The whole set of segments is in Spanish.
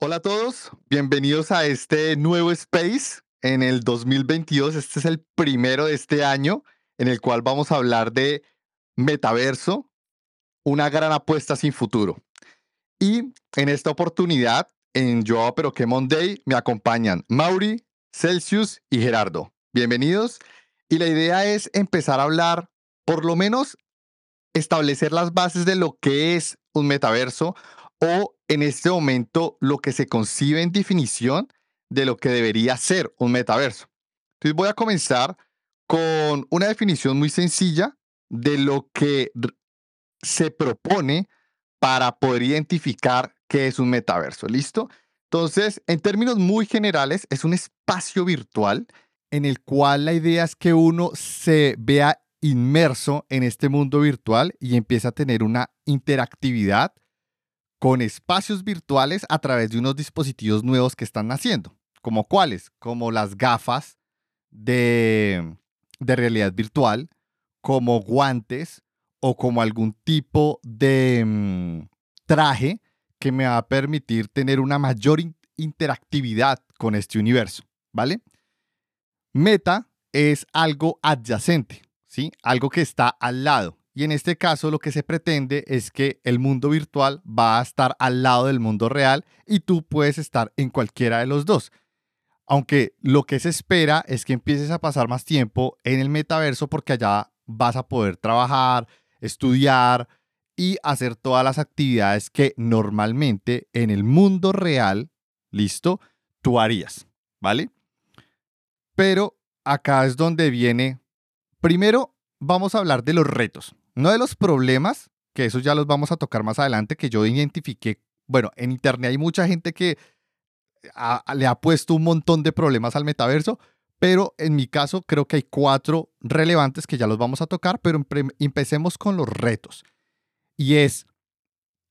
Hola a todos, bienvenidos a este nuevo Space en el 2022. Este es el primero de este año en el cual vamos a hablar de metaverso, una gran apuesta sin futuro. Y en esta oportunidad, en Yo Pero que Monday, me acompañan Mauri, Celsius y Gerardo. Bienvenidos. Y la idea es empezar a hablar, por lo menos establecer las bases de lo que es un metaverso o en este momento lo que se concibe en definición de lo que debería ser un metaverso. Entonces voy a comenzar con una definición muy sencilla de lo que se propone para poder identificar qué es un metaverso. ¿Listo? Entonces, en términos muy generales, es un espacio virtual en el cual la idea es que uno se vea inmerso en este mundo virtual y empieza a tener una interactividad con espacios virtuales a través de unos dispositivos nuevos que están naciendo. ¿Como cuáles? Como las gafas de, de realidad virtual, como guantes o como algún tipo de mm, traje que me va a permitir tener una mayor interactividad con este universo, ¿vale? Meta es algo adyacente, ¿sí? Algo que está al lado. Y en este caso lo que se pretende es que el mundo virtual va a estar al lado del mundo real y tú puedes estar en cualquiera de los dos. Aunque lo que se espera es que empieces a pasar más tiempo en el metaverso porque allá vas a poder trabajar, estudiar y hacer todas las actividades que normalmente en el mundo real, listo, tú harías, ¿vale? Pero acá es donde viene, primero vamos a hablar de los retos. No de los problemas, que esos ya los vamos a tocar más adelante, que yo identifiqué. Bueno, en Internet hay mucha gente que le ha puesto un montón de problemas al metaverso, pero en mi caso creo que hay cuatro relevantes que ya los vamos a tocar, pero empecemos con los retos. Y es,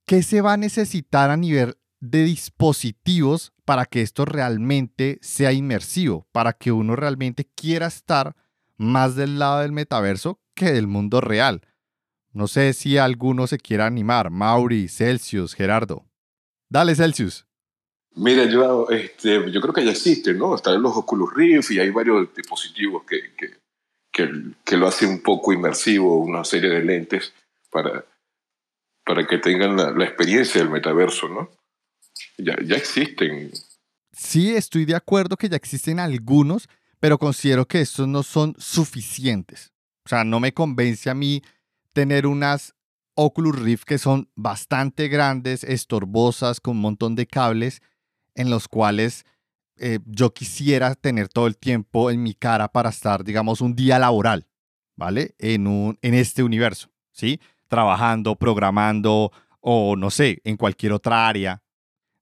¿qué se va a necesitar a nivel de dispositivos para que esto realmente sea inmersivo, para que uno realmente quiera estar más del lado del metaverso que del mundo real? No sé si alguno se quiera animar. Mauri, Celsius, Gerardo. Dale, Celsius. Mira, yo, este, yo creo que ya existen, ¿no? Están los Oculus Rift y hay varios dispositivos que, que, que, lo hacen un poco inmersivo, una serie de lentes para, para que tengan la, experiencia del metaverso, ¿no? Ya, ya existen. Sí, estoy de acuerdo que ya existen algunos, pero considero que estos no son suficientes. O sea, no me convence a mí tener unas Oculus Rift que son bastante grandes, estorbosas, con un montón de cables en los cuales eh, yo quisiera tener todo el tiempo en mi cara para estar, digamos, un día laboral, ¿vale? En, un, en este universo, ¿sí? Trabajando, programando o no sé, en cualquier otra área.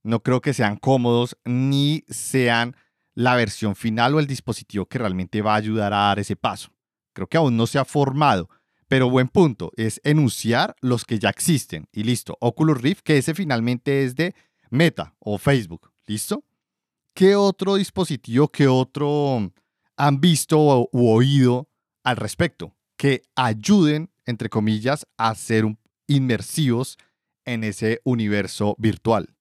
No creo que sean cómodos ni sean la versión final o el dispositivo que realmente va a ayudar a dar ese paso. Creo que aún no se ha formado pero buen punto, es enunciar los que ya existen y listo. Oculus Rift, que ese finalmente es de Meta o Facebook, ¿listo? ¿Qué otro dispositivo, qué otro han visto u oído al respecto? Que ayuden, entre comillas, a ser inmersivos en ese universo virtual.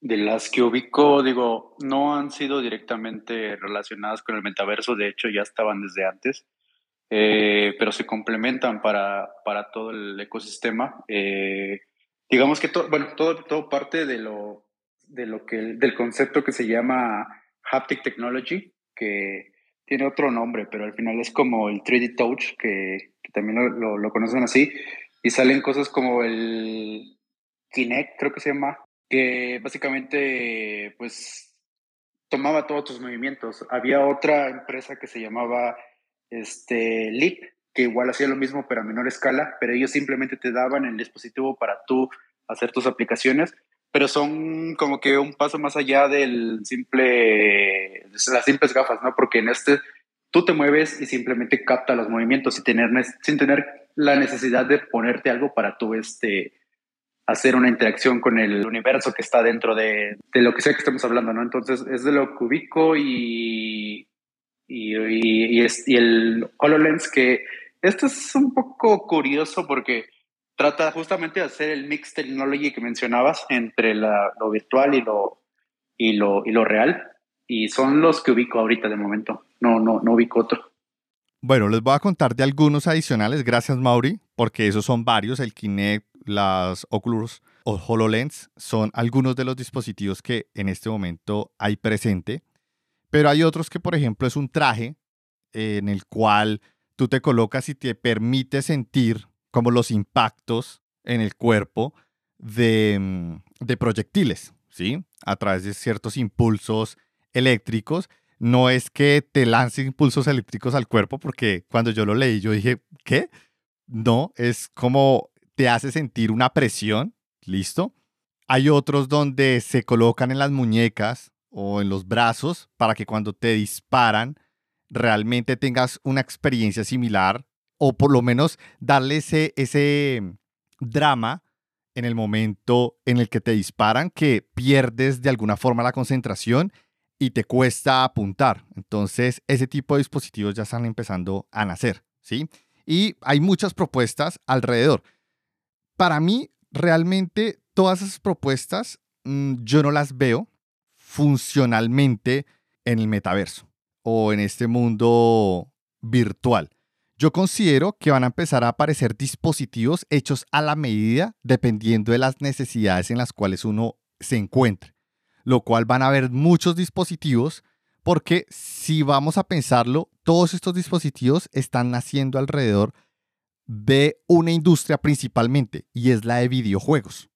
De las que ubico, digo, no han sido directamente relacionadas con el metaverso, de hecho ya estaban desde antes. Eh, pero se complementan para, para, todo el ecosistema. Eh, digamos que todo, bueno, todo, todo parte de lo, de lo que, del concepto que se llama Haptic Technology, que tiene otro nombre, pero al final es como el 3D Touch, que, también lo, lo, conocen así, y salen cosas como el Kinect, creo que se llama, que básicamente pues tomaba todos tus movimientos. Había otra empresa que se llamaba este, Leap, que igual hacía lo mismo pero a menor escala, pero ellos simplemente te daban el dispositivo para tú hacer tus aplicaciones, pero son como que un paso más allá del simple, las simples gafas, ¿no? Porque en este tú te mueves y simplemente capta los movimientos sin tener, sin tener la necesidad de ponerte algo para tú este, hacer una interacción con el universo que está dentro de, de lo que sea que estemos hablando, ¿no? Entonces es de lo que ubico y y, y, y, el HoloLens que esto es un poco curioso porque trata justamente de hacer el mix technology que mencionabas entre lo virtual y lo, y, lo, y lo real. Y son los que ubico ahorita de momento. No, no, no ubico otro. Bueno, les voy a contar de algunos adicionales. Gracias, Mauri, porque esos son varios. El Kinect, las Oculus o HoloLens son algunos de los dispositivos que en este momento hay presente. Pero hay otros que, por ejemplo, es un traje en el cual tú te colocas y te permite sentir como los impactos en el cuerpo de, mm, de proyectiles, ¿sí? A través de ciertos impulsos eléctricos. No es que te lance impulsos eléctricos al cuerpo, porque cuando yo lo leí, yo dije, ¿qué? No, es como te hace sentir una presión, ¿listo? Hay otros donde se colocan en las muñecas o en los brazos para que cuando te disparan realmente tengas una experiencia similar o por lo menos darle ese, ese drama en el momento en el que te disparan que pierdes de alguna forma la concentración y te cuesta apuntar. Entonces, ese tipo de dispositivos ya están empezando a nacer, ¿sí? Y hay muchas propuestas alrededor. Para mí, realmente, todas esas propuestas mm, yo no las veo funcionalmente en el metaverso o en este mundo virtual. Yo considero que van a empezar a aparecer dispositivos hechos a la medida dependiendo de las necesidades en las cuales uno se encuentre, lo cual van a haber muchos dispositivos porque si vamos a pensarlo, todos estos dispositivos están naciendo alrededor de una industria principalmente y es la de videojuegos.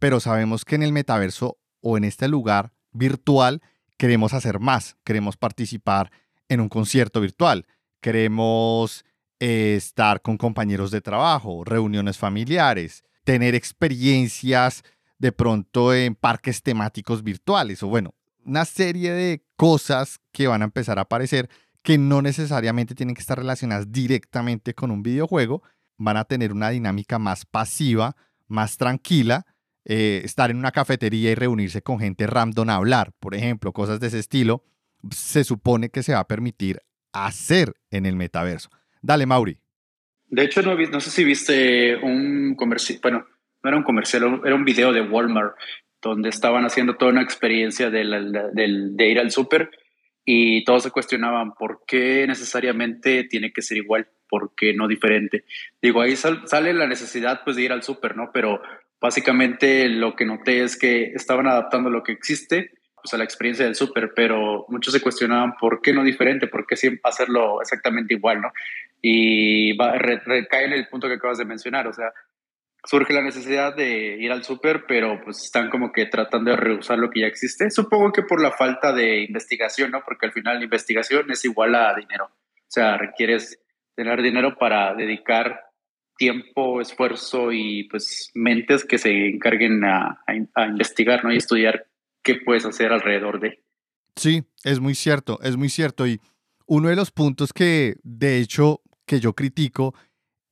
Pero sabemos que en el metaverso o en este lugar virtual queremos hacer más, queremos participar en un concierto virtual, queremos eh, estar con compañeros de trabajo, reuniones familiares, tener experiencias de pronto en parques temáticos virtuales o bueno, una serie de cosas que van a empezar a aparecer que no necesariamente tienen que estar relacionadas directamente con un videojuego, van a tener una dinámica más pasiva, más tranquila, eh, estar en una cafetería y reunirse con gente random a hablar, por ejemplo, cosas de ese estilo, se supone que se va a permitir hacer en el metaverso. Dale, Mauri. De hecho, no, no sé si viste un comercial, bueno, no era un comercial, era un video de Walmart donde estaban haciendo toda una experiencia de, ir al súper y todos se cuestionaban por qué necesariamente tiene que ser igual, por qué no diferente. Digo, ahí sale la necesidad pues de ir al súper, ¿no? Pero básicamente lo que noté es que estaban adaptando lo que existe pues, a la experiencia del súper, pero muchos se cuestionaban por qué no diferente, por qué siempre hacerlo exactamente igual, ¿no? Y va, recae en el punto que acabas de mencionar, o sea, surge la necesidad de ir al súper, pero pues están como que tratando de reusar lo que ya existe. Supongo que por la falta de investigación, ¿no? Porque al final la investigación es igual a dinero. O sea, requieres tener dinero para dedicar tiempo, esfuerzo y pues mentes que se encarguen a, a investigar, ¿no? Y estudiar qué puedes hacer alrededor de. Sí, es muy cierto, es muy cierto. Y uno de los puntos que, de hecho, que yo critico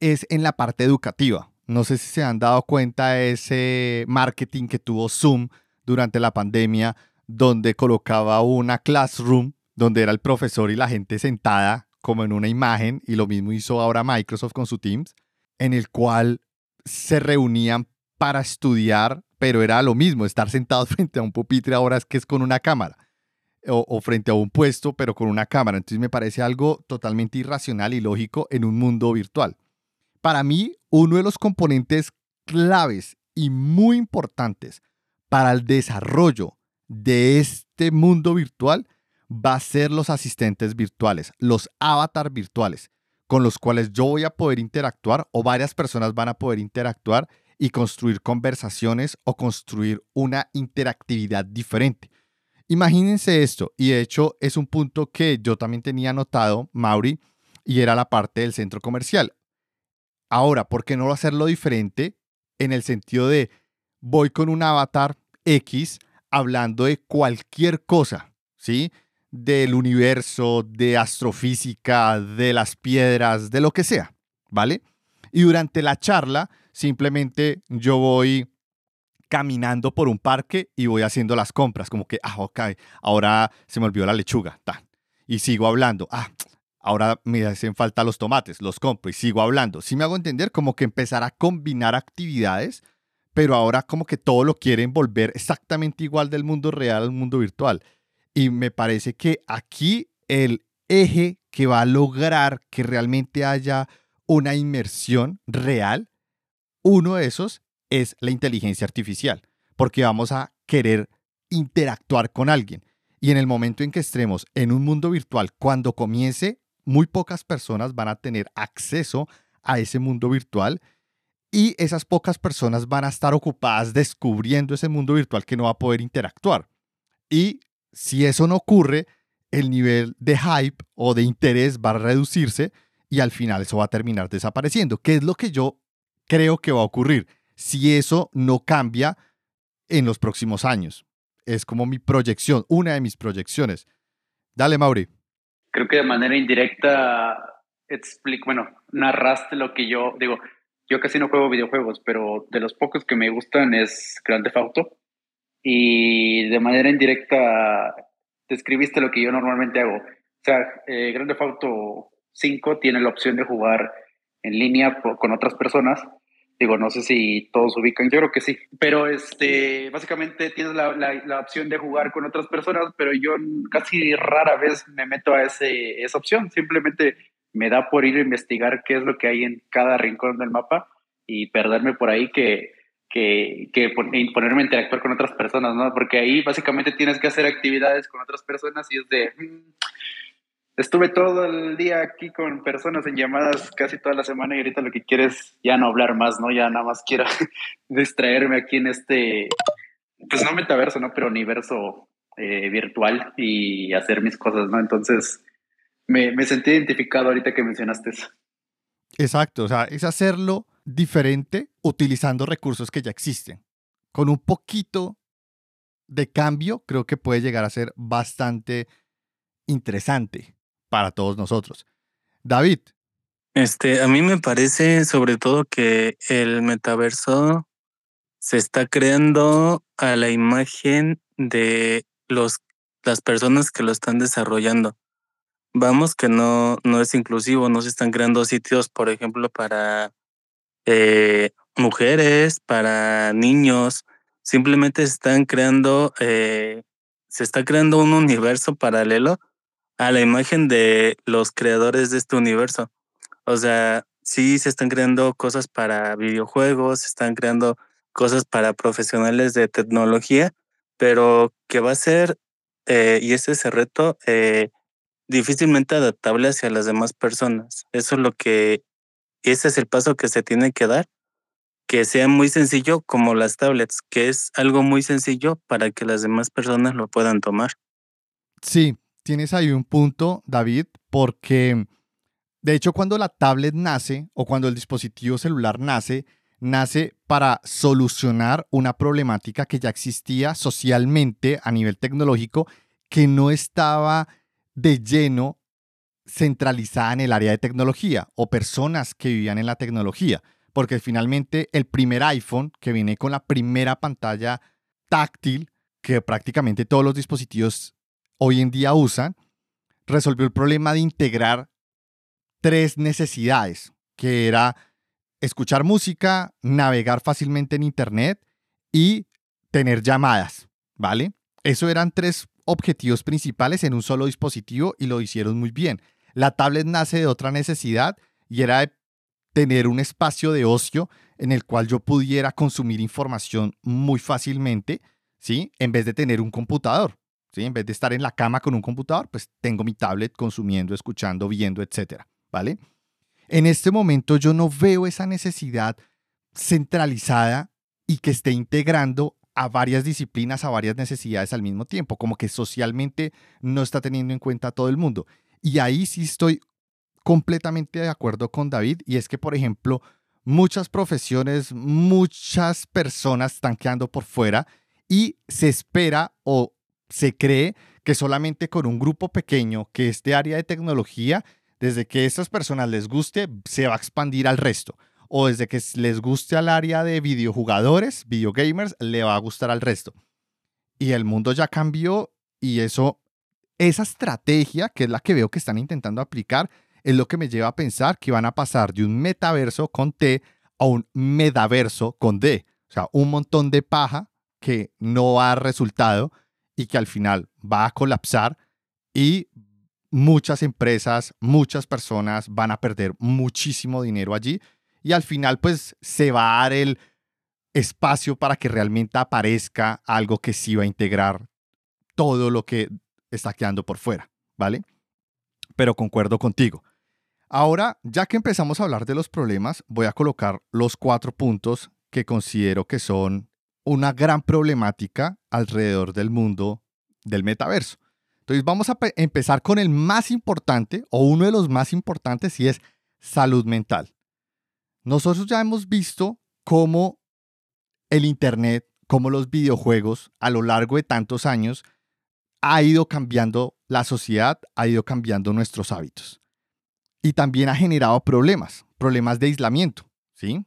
es en la parte educativa. No sé si se han dado cuenta de ese marketing que tuvo Zoom durante la pandemia, donde colocaba una classroom, donde era el profesor y la gente sentada como en una imagen, y lo mismo hizo ahora Microsoft con su Teams, en el cual se reunían para estudiar pero era lo mismo, estar sentado frente a un pupitre ahora es que es con una cámara. O, frente a un puesto, pero con una cámara. Entonces me parece algo totalmente irracional y lógico en un mundo virtual. Para mí, uno de los componentes claves y muy importantes para el desarrollo de este mundo virtual va a ser los asistentes virtuales, los avatar virtuales, con los cuales yo voy a poder interactuar o varias personas van a poder interactuar y construir conversaciones o construir una interactividad diferente. Imagínense esto, y de hecho es un punto que yo también tenía anotado, Mauri, y era la parte del centro comercial. Ahora, ¿por qué no hacerlo diferente en el sentido de voy con un avatar X hablando de cualquier cosa, ¿sí? Del universo, de astrofísica, de las piedras, de lo que sea, ¿vale? Y durante la charla Simplemente yo voy caminando por un parque y voy haciendo las compras, como que, ah, ok, ahora se me olvidó la lechuga, ta. y sigo hablando, ah, ahora me hacen falta los tomates, los compro y sigo hablando. Si me hago entender, como que empezar a combinar actividades, pero ahora como que todo lo quieren volver exactamente igual del mundo real al mundo virtual. Y me parece que aquí el eje que va a lograr que realmente haya una inmersión real, uno de esos es la inteligencia artificial, porque vamos a querer interactuar con alguien. Y en el momento en que estemos en un mundo virtual, cuando comience muy pocas personas van a tener acceso a ese mundo virtual y esas pocas personas van a estar ocupadas descubriendo ese mundo virtual que no va a poder interactuar. Y si eso no ocurre, el nivel de hype o de interés va a reducirse y al final eso va a terminar desapareciendo, ¿Qué es lo que yo creo que va a ocurrir si eso no cambia en los próximos años. Es como mi proyección, una de mis proyecciones. Dale, Mauri creo que de manera indirecta explico, bueno, narraste lo que yo digo. Yo casi no juego videojuegos, pero de los pocos que me gustan es Grand Theft Auto. Y de manera indirecta describiste lo que yo normalmente hago. O sea, eh, Grand Auto 5 tiene la opción de jugar en línea con otras personas Digo, no sé si todos ubican, yo creo que sí. Pero este, básicamente tienes la, la, opción de jugar con otras personas, pero yo casi rara vez me meto a ese, esa opción. Simplemente me da por ir a investigar qué es lo que hay en cada rincón del mapa y perderme por ahí que, que, que ponerme a interactuar con otras personas, ¿no? Porque ahí básicamente tienes que hacer actividades con otras personas y es de, mm, estuve todo el día aquí con personas en llamadas casi toda la semana y ahorita lo que quieres ya no hablar más, ¿no? Ya nada más quiero distraerme aquí en este, pues no metaverso, ¿no? Pero universo eh, virtual y hacer mis cosas, ¿no? Entonces, me, me sentí identificado ahorita que mencionaste eso. Exacto, o sea, es hacerlo diferente utilizando recursos que ya existen. Con un poquito de cambio, creo que puede llegar a ser bastante interesante para todos nosotros. David. Este, a mí me parece sobre todo que el metaverso se está creando a la imagen de los, las personas que lo están desarrollando. Vamos que no, no es inclusivo, no se están creando sitios, por ejemplo, para eh, mujeres, para niños, simplemente se están creando, eh, se está creando un universo paralelo a la imagen de los creadores de este universo. O sea, sí se están creando cosas para videojuegos, se están creando cosas para profesionales de tecnología, pero que va a ser, eh, y ese es el reto, difícilmente adaptable hacia las demás personas. Eso es lo que, ese es el paso que se tiene que dar, que sea muy sencillo como las tablets, que es algo muy sencillo para que las demás personas lo puedan tomar. Sí, tienes ahí un punto, David, porque de hecho cuando la tablet nace o cuando el dispositivo celular nace, nace para solucionar una problemática que ya existía socialmente a nivel tecnológico que no estaba de lleno centralizada en el área de tecnología o personas que vivían en la tecnología, porque finalmente el primer iPhone que viene con la primera pantalla táctil que prácticamente todos los dispositivos hoy en día usan, resolvió el problema de integrar tres necesidades, que era escuchar música, navegar fácilmente en Internet y tener llamadas, ¿vale? Eso eran tres objetivos principales en un solo dispositivo y lo hicieron muy bien. La tablet nace de otra necesidad y era de tener un espacio de ocio en el cual yo pudiera consumir información muy fácilmente, ¿sí? En vez de tener un computador. En vez de estar en la cama con un computador, pues tengo mi tablet consumiendo, escuchando, viendo, etcétera, ¿vale? En este momento yo no veo esa necesidad centralizada y que esté integrando a varias disciplinas, a varias necesidades al mismo tiempo, como que socialmente no está teniendo en cuenta a todo el mundo. Y ahí sí estoy completamente de acuerdo con David, y es que, por ejemplo, muchas profesiones, muchas personas están quedando por fuera y se espera o se cree que solamente con un grupo pequeño que es de área de tecnología, desde que estas personas les guste, se va a expandir al resto. O desde que les guste al área de videojugadores, videogamers, le va a gustar al resto. Y el mundo ya cambió y eso esa estrategia, que es la que veo que están intentando aplicar, es lo que me lleva a pensar que van a pasar de un metaverso con T a un metaverso con D. O sea, un montón de paja que no ha resultado y que al final va a colapsar y muchas empresas, muchas personas van a perder muchísimo dinero allí y al final pues se va a dar el espacio para que realmente aparezca algo que sí va a integrar todo lo que está quedando por fuera, ¿vale? Pero concuerdo contigo. Ahora, ya que empezamos a hablar de los problemas, voy a colocar los cuatro puntos que considero que son una gran problemática alrededor del mundo del metaverso. Entonces vamos a empezar con el más importante o uno de los más importantes y es salud mental. Nosotros ya hemos visto cómo el Internet, cómo los videojuegos a lo largo de tantos años ha ido cambiando la sociedad, ha ido cambiando nuestros hábitos. Y también ha generado problemas, problemas de aislamiento, ¿sí?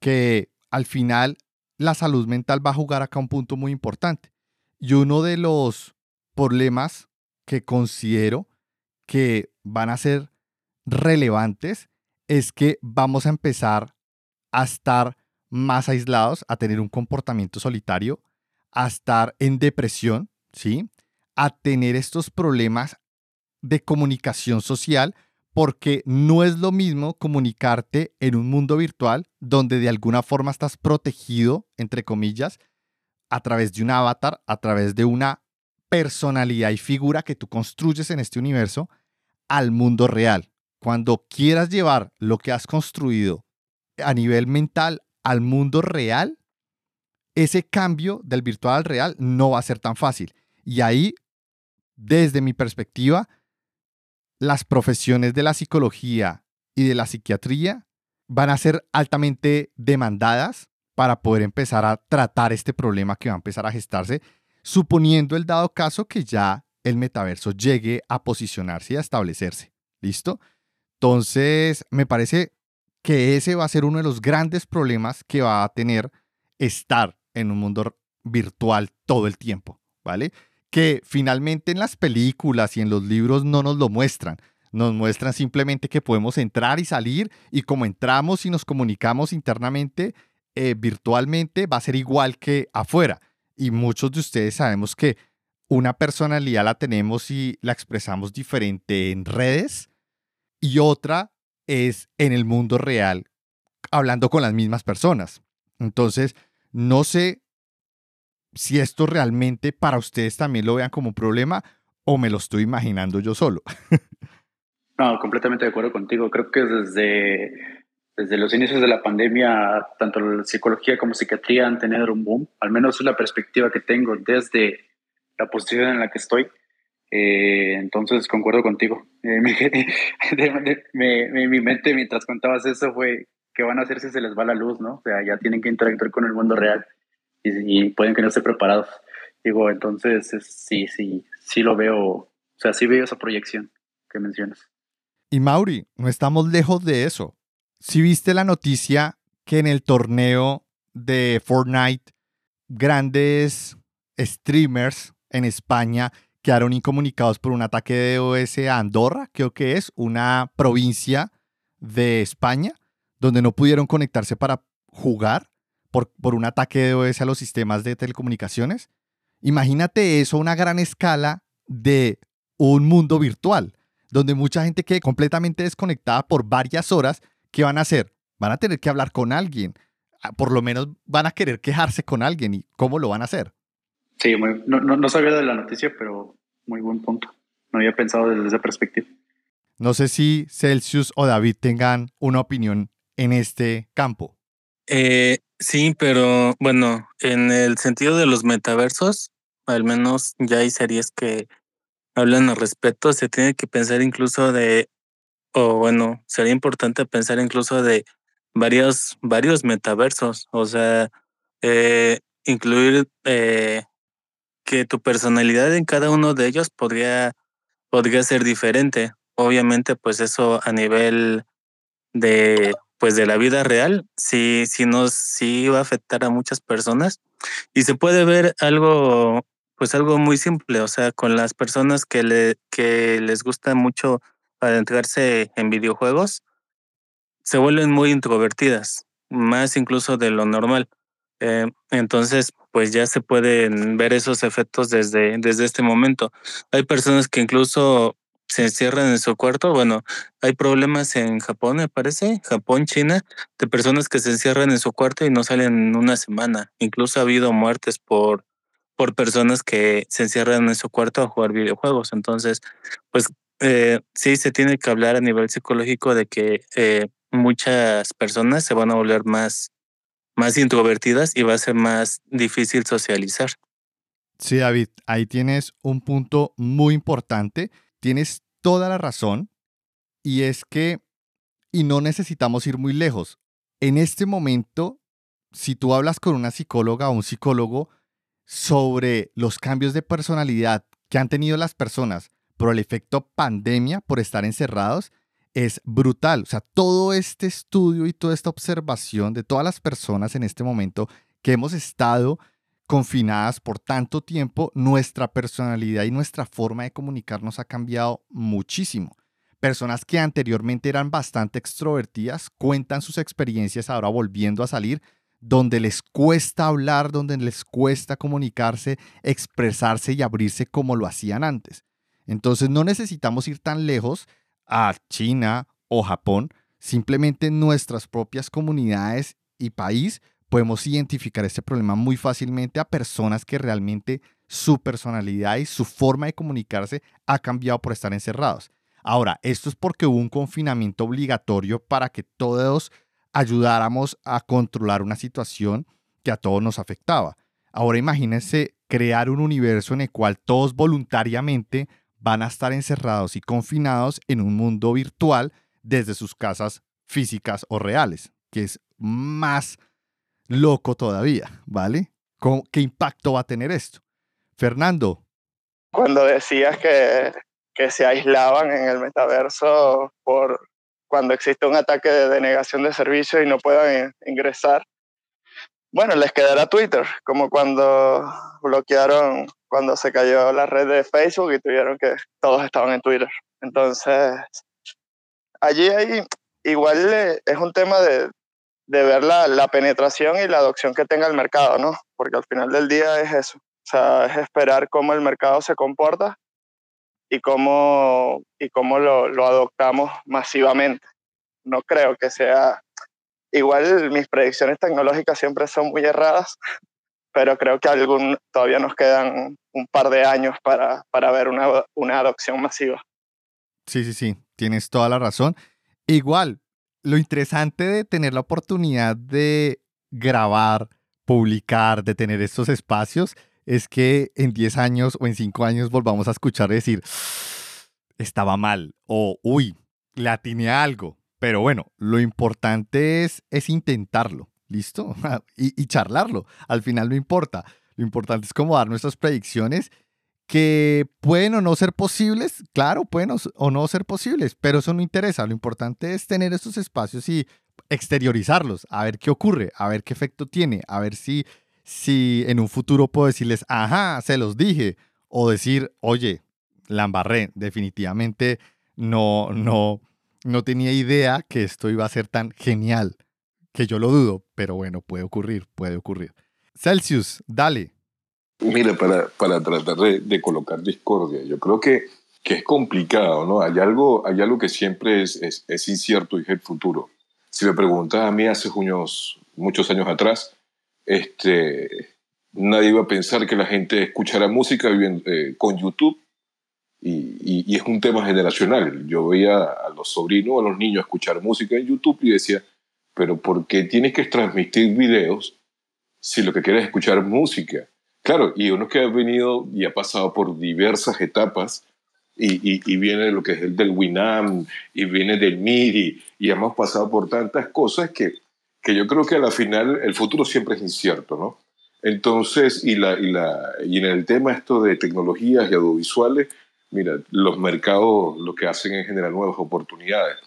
Que al final la salud mental va a jugar acá un punto muy importante. Y uno de los problemas que considero que van a ser relevantes es que vamos a empezar a estar más aislados, a tener un comportamiento solitario, a estar en depresión, ¿sí? A tener estos problemas de comunicación social, porque no es lo mismo comunicarte en un mundo virtual donde de alguna forma estás protegido, entre comillas, a través de un avatar, a través de una personalidad y figura que tú construyes en este universo, al mundo real. Cuando quieras llevar lo que has construido a nivel mental al mundo real, ese cambio del virtual al real no va a ser tan fácil. Y ahí, desde mi perspectiva, las profesiones de la psicología y de la psiquiatría van a ser altamente demandadas para poder empezar a tratar este problema que va a empezar a gestarse, suponiendo el dado caso que ya el metaverso llegue a posicionarse y a establecerse. ¿Listo? Entonces, me parece que ese va a ser uno de los grandes problemas que va a tener estar en un mundo virtual todo el tiempo, ¿vale? que finalmente en las películas y en los libros no nos lo muestran. Nos muestran simplemente que podemos entrar y salir y como entramos y nos comunicamos internamente, eh, virtualmente, va a ser igual que afuera. Y muchos de ustedes sabemos que una personalidad la tenemos y la expresamos diferente en redes y otra es en el mundo real, hablando con las mismas personas. Entonces, no sé si esto realmente para ustedes también lo vean como un problema o me lo estoy imaginando yo solo. no, completamente de acuerdo contigo. Creo que desde, desde los inicios de la pandemia, tanto la psicología como psiquiatría han tenido un boom. Al menos es la perspectiva que tengo desde la posición en la que estoy. Eh, entonces, concuerdo contigo. Eh, mi mente, mientras contabas eso, fue ¿qué van a hacer si se les va la luz, no? O sea, ya tienen que interactuar con el mundo real y, pueden que no estén preparados. Digo, entonces sí, sí, sí lo veo, o sea, sí veo esa proyección que mencionas. Y Mauri, no estamos lejos de eso. Si viste la noticia que en el torneo de Fortnite, grandes streamers en España quedaron incomunicados por un ataque de OS a Andorra, creo que es una provincia de España, donde no pudieron conectarse para jugar por, un ataque de OS a los sistemas de telecomunicaciones. Imagínate eso una gran escala de un mundo virtual, donde mucha gente quede completamente desconectada por varias horas. ¿Qué van a hacer? Van a tener que hablar con alguien. Ah, por lo menos van a querer quejarse con alguien. ¿Y cómo lo van a hacer? Sí, no, no, sabía de la noticia, pero muy buen punto. No había pensado desde esa perspectiva. No sé si Celsius o David tengan una opinión en este campo. Eh, Sí, pero bueno, en el sentido de los metaversos, al menos ya hay series que hablan al respecto, se tiene que pensar incluso de, o bueno, sería importante pensar incluso de varios, varios metaversos, o sea, eh, incluir eh, que tu personalidad en cada uno de ellos podría, podría ser diferente. Obviamente, pues eso a nivel de pues de la vida real, sí, sí nos, sí va a afectar a muchas personas. Y se puede ver algo pues algo muy simple, o sea, con las personas que, le, que les gusta mucho adentrarse en videojuegos, se vuelven muy introvertidas, más incluso de lo normal. Eh, entonces, pues ya se pueden ver esos efectos desde, desde este momento. Hay personas que incluso se encierran en su cuarto. Bueno, hay problemas en Japón, me parece, Japón, China, de personas que se encierran en su cuarto y no salen una semana. Incluso ha habido muertes por, por personas que se encierran en su cuarto a jugar videojuegos. Entonces, pues eh, sí se tiene que hablar a nivel psicológico de que eh, muchas personas se van a volver más, más introvertidas y va a ser más difícil socializar. Sí, David, ahí tienes un punto muy importante. Tienes toda la razón. Y es que, y no necesitamos ir muy lejos. En este momento, si tú hablas con una psicóloga o un psicólogo sobre los cambios de personalidad que han tenido las personas por el efecto pandemia, por estar encerrados, es brutal. O sea, todo este estudio y toda esta observación de todas las personas en este momento que hemos estado confinadas por tanto tiempo, nuestra personalidad y nuestra forma de comunicarnos ha cambiado muchísimo. Personas que anteriormente eran bastante extrovertidas cuentan sus experiencias ahora volviendo a salir, donde les cuesta hablar, donde les cuesta comunicarse, expresarse y abrirse como lo hacían antes. Entonces no necesitamos ir tan lejos a China o Japón, simplemente en nuestras propias comunidades y país podemos identificar este problema muy fácilmente a personas que realmente su personalidad y su forma de comunicarse ha cambiado por estar encerrados. Ahora, esto es porque hubo un confinamiento obligatorio para que todos ayudáramos a controlar una situación que a todos nos afectaba. Ahora imagínense crear un universo en el cual todos voluntariamente van a estar encerrados y confinados en un mundo virtual desde sus casas físicas o reales, que es más loco todavía, ¿vale? ¿Qué impacto va a tener esto? Fernando. Cuando decías que, que se aislaban en el metaverso por cuando existe un ataque de denegación de servicio y no puedan ingresar, bueno, les quedará Twitter, como cuando bloquearon, cuando se cayó la red de Facebook y tuvieron que todos estaban en Twitter. Entonces, allí hay, igual eh, es un tema de, de ver la, la, penetración y la adopción que tenga el mercado, ¿no? Porque al final del día es eso, o sea, es esperar cómo el mercado se comporta y cómo, y cómo lo, lo adoptamos masivamente. No creo que sea Igual mis predicciones tecnológicas siempre son muy erradas, pero creo que algún, todavía nos quedan un par de años para, para ver una, una adopción masiva. Sí, sí, sí, tienes toda la razón. Igual, lo interesante de tener la oportunidad de grabar, publicar, de tener estos espacios, es que en 10 años o en 5 años volvamos a escuchar decir, estaba mal, o uy, le algo, pero bueno, lo importante es, es intentarlo, ¿listo? y, charlarlo. Al final no importa. Lo importante es cómo dar nuestras predicciones que pueden o no ser posibles, claro, pueden o no ser posibles, pero eso no interesa. Lo importante es tener estos espacios y exteriorizarlos, a ver qué ocurre, a ver qué efecto tiene, a ver si, si en un futuro puedo decirles, ajá, se los dije, o decir, oye, la embarré, definitivamente no, no, no tenía idea que esto iba a ser tan genial, que yo lo dudo, pero bueno, puede ocurrir, puede ocurrir. Celsius, dale. Mira, para, para tratar de, colocar discordia, yo creo que, que, es complicado, ¿no? Hay algo, hay algo que siempre es, es, incierto y es el futuro. Si me preguntas a mí hace unos, muchos años atrás, este, nadie iba a pensar que la gente escuchara música eh, con YouTube y, es un tema generacional. Yo veía a los sobrinos, a los niños escuchar música en YouTube y decía, pero ¿por qué tienes que transmitir videos si lo que quieres es escuchar música? Claro, y uno que ha venido y ha pasado por diversas etapas y, y, viene lo que es el del Winam y viene del MIDI y hemos pasado por tantas cosas que, que yo creo que a la final el futuro siempre es incierto, ¿no? Entonces, y, la, y, la, y en el tema esto de tecnologías y audiovisuales, mira, los mercados lo que hacen es generar nuevas oportunidades.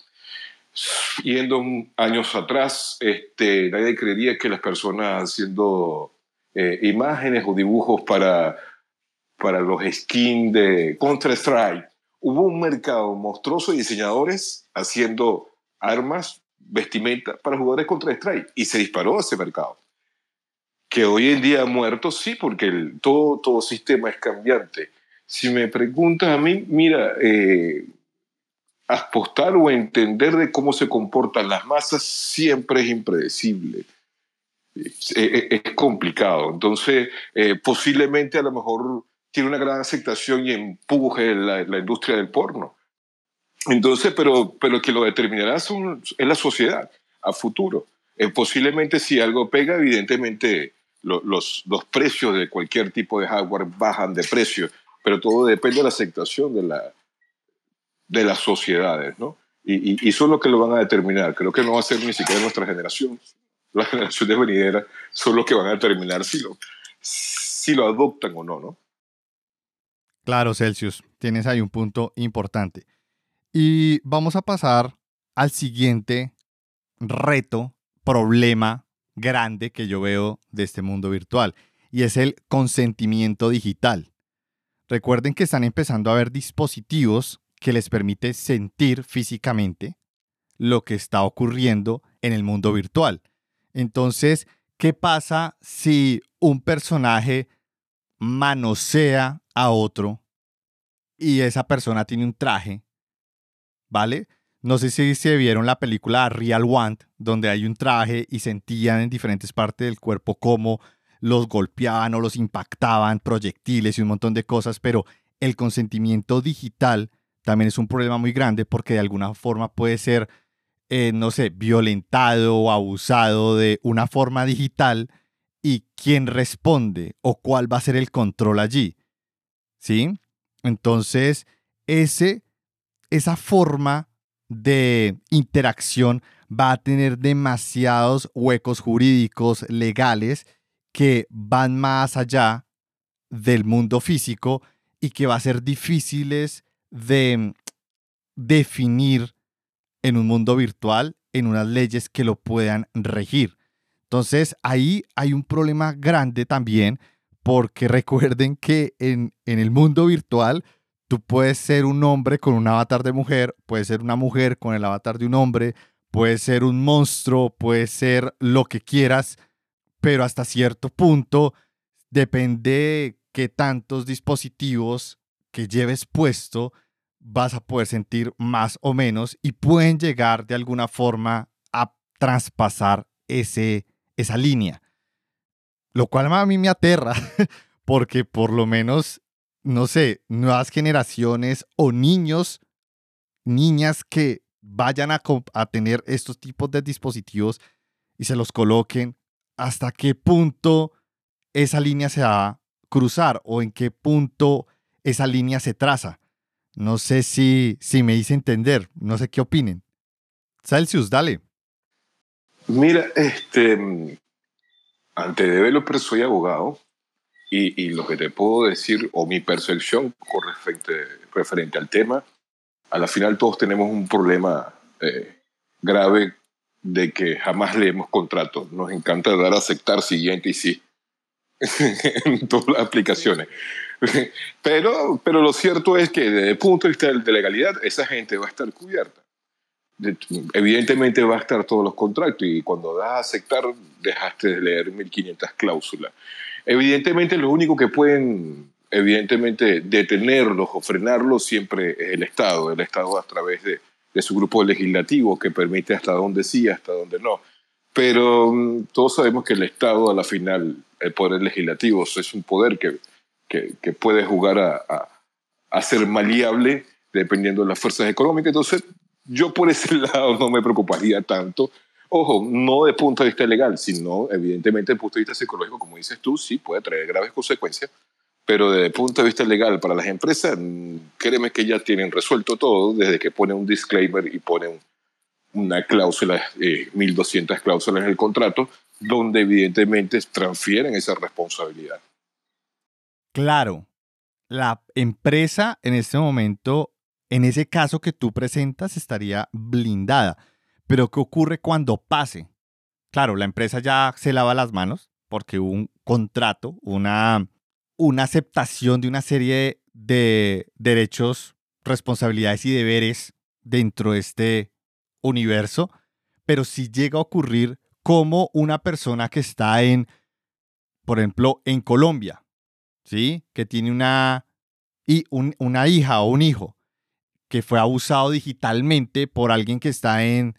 Yendo años atrás, este, nadie creería que las personas haciendo eh, imágenes o dibujos para, para los skins de Counter-Strike. Hubo un mercado monstruoso de diseñadores haciendo armas, vestimenta para jugadores contra Strike y se disparó ese mercado. Que hoy en día ha muerto, sí, porque el, todo, todo sistema es cambiante. Si me preguntas a mí, mira, eh, apostar o entender de cómo se comportan las masas siempre es impredecible. Es, es complicado. Entonces, eh, posiblemente a lo mejor tiene una gran aceptación y empuje la, la industria del porno. Entonces, pero, pero que lo determinará son, es la sociedad a futuro. Eh, posiblemente si algo pega, evidentemente lo, los, los precios de cualquier tipo de hardware bajan de precio, pero todo depende de la aceptación de, la, de las sociedades, ¿no? Y, y, y son los que lo van a determinar. Creo que no va a ser ni siquiera nuestra generación. Las generaciones venideras son los que van a determinar si lo, si lo adoptan o no, ¿no? Claro, Celsius, tienes ahí un punto importante. Y vamos a pasar al siguiente reto, problema grande que yo veo de este mundo virtual, y es el consentimiento digital. Recuerden que están empezando a haber dispositivos que les permite sentir físicamente lo que está ocurriendo en el mundo virtual. Entonces, ¿qué pasa si un personaje manosea a otro y esa persona tiene un traje? ¿Vale? No sé si se vieron la película Real Want, donde hay un traje y sentían en diferentes partes del cuerpo cómo los golpeaban o los impactaban, proyectiles y un montón de cosas, pero el consentimiento digital también es un problema muy grande porque de alguna forma puede ser, eh, no sé, violentado o abusado de una forma digital y quién responde o cuál va a ser el control allí. ¿Sí? Entonces, ese, esa forma de interacción va a tener demasiados huecos jurídicos, legales, que van más allá del mundo físico y que va a ser difíciles de definir en un mundo virtual, en unas leyes que lo puedan regir. Entonces ahí hay un problema grande también porque recuerden que en, en el mundo virtual tú puedes ser un hombre con un avatar de mujer, puedes ser una mujer con el avatar de un hombre, puedes ser un monstruo, puedes ser lo que quieras, pero hasta cierto punto depende de qué tantos dispositivos que lleves puesto vas a poder sentir más o menos y pueden llegar de alguna forma a traspasar ese, esa línea. Lo cual a mí me aterra porque por lo menos, no sé, nuevas generaciones o niños, niñas que vayan a, a tener estos tipos de dispositivos y se los coloquen, hasta qué punto esa línea se va a cruzar o en qué punto esa línea se traza. No sé si, si me hice entender, no sé qué opinen. Celsius, dale. Mira, este, ante developer soy abogado y, y, lo que te puedo decir, o mi percepción con referente, referente al tema, a la final todos tenemos un problema eh, grave de que jamás leemos contratos. Nos encanta dar a aceptar siguiente y sí en todas las aplicaciones. Pero, pero lo cierto es que desde el punto de vista de legalidad, esa gente va a estar cubierta. Evidentemente va a estar todos los contratos y cuando das a aceptar dejaste de leer 1500 cláusulas. Evidentemente lo único que pueden evidentemente detenerlos o frenarlos siempre es el Estado, el Estado a través de, de su grupo legislativo que permite hasta dónde sí, hasta dónde no. Pero mm, todos sabemos que el Estado a la final, el poder legislativo, es un poder que que, que puede jugar a, a, a, ser maleable dependiendo de las fuerzas económicas. Entonces, yo por ese lado no me preocuparía tanto. Ojo, no de punto de vista legal, sino evidentemente desde el punto de vista psicológico, como dices tú, sí puede traer graves consecuencias, pero desde el punto de vista legal para las empresas, mm, créeme que ya tienen resuelto todo desde que ponen un disclaimer y ponen una cláusula, eh, 1200 cláusulas en el contrato, donde evidentemente transfieren esa responsabilidad. Claro, la empresa en este momento, en ese caso que tú presentas, estaría blindada. Pero ¿qué ocurre cuando pase? Claro, la empresa ya se lava las manos porque hubo un contrato, una, una aceptación de una serie de derechos, responsabilidades y deberes dentro de este universo, pero si llega a ocurrir como una persona que está en, por ejemplo, en Colombia, ¿sí? Que tiene una, y una hija o un hijo que fue abusado digitalmente por alguien que está en,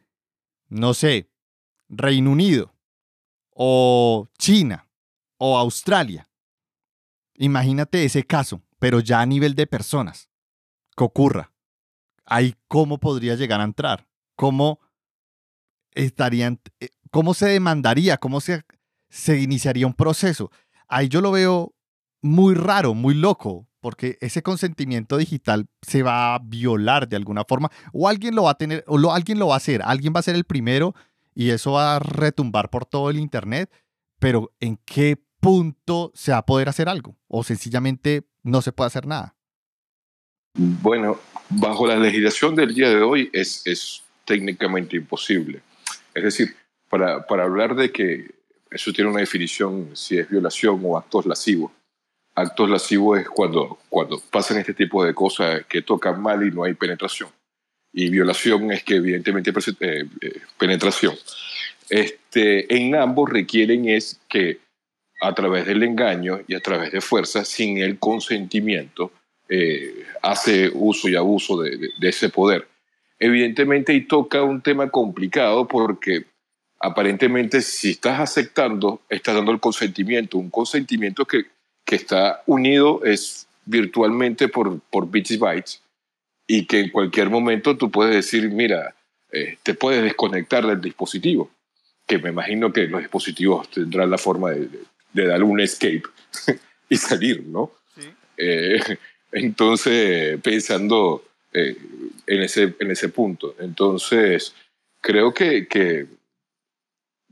no sé, Reino Unido o China o Australia. Imagínate ese caso, pero ya a nivel de personas, que ocurra. Ahí cómo podría llegar a entrar, cómo estarían, eh, cómo se demandaría, cómo se, iniciaría un proceso. Ahí yo lo veo muy raro, muy loco, porque ese consentimiento digital se va a violar de alguna forma, o alguien lo va a tener, o alguien lo va a hacer, alguien va a ser el primero y eso va a retumbar por todo el Internet, pero ¿en qué punto se va a poder hacer algo? O sencillamente no se puede hacer nada. Bueno, bajo la legislación del día de hoy es, es técnicamente imposible. Es decir, para, para hablar de que eso tiene una definición, si es violación o actos lascivos, actos lascivos es cuando, cuando pasan este tipo de cosas que tocan mal y no hay penetración. Y violación es que evidentemente eh, eh, penetración. Este, en ambos requieren es que a través del engaño y a través de fuerza, sin el consentimiento, eh, hace uso y abuso de, de, ese poder. Evidentemente y toca un tema complicado porque aparentemente si estás aceptando, estás dando el consentimiento, un consentimiento que que está unido es virtualmente por, por bits y bytes y que en cualquier momento tú puedes decir, mira, eh, te puedes desconectar del dispositivo, que me imagino que los dispositivos tendrán la forma de, de, dar un escape y salir, ¿no? Eh, entonces, pensando eh, en, ese, en ese punto. Entonces, creo que, que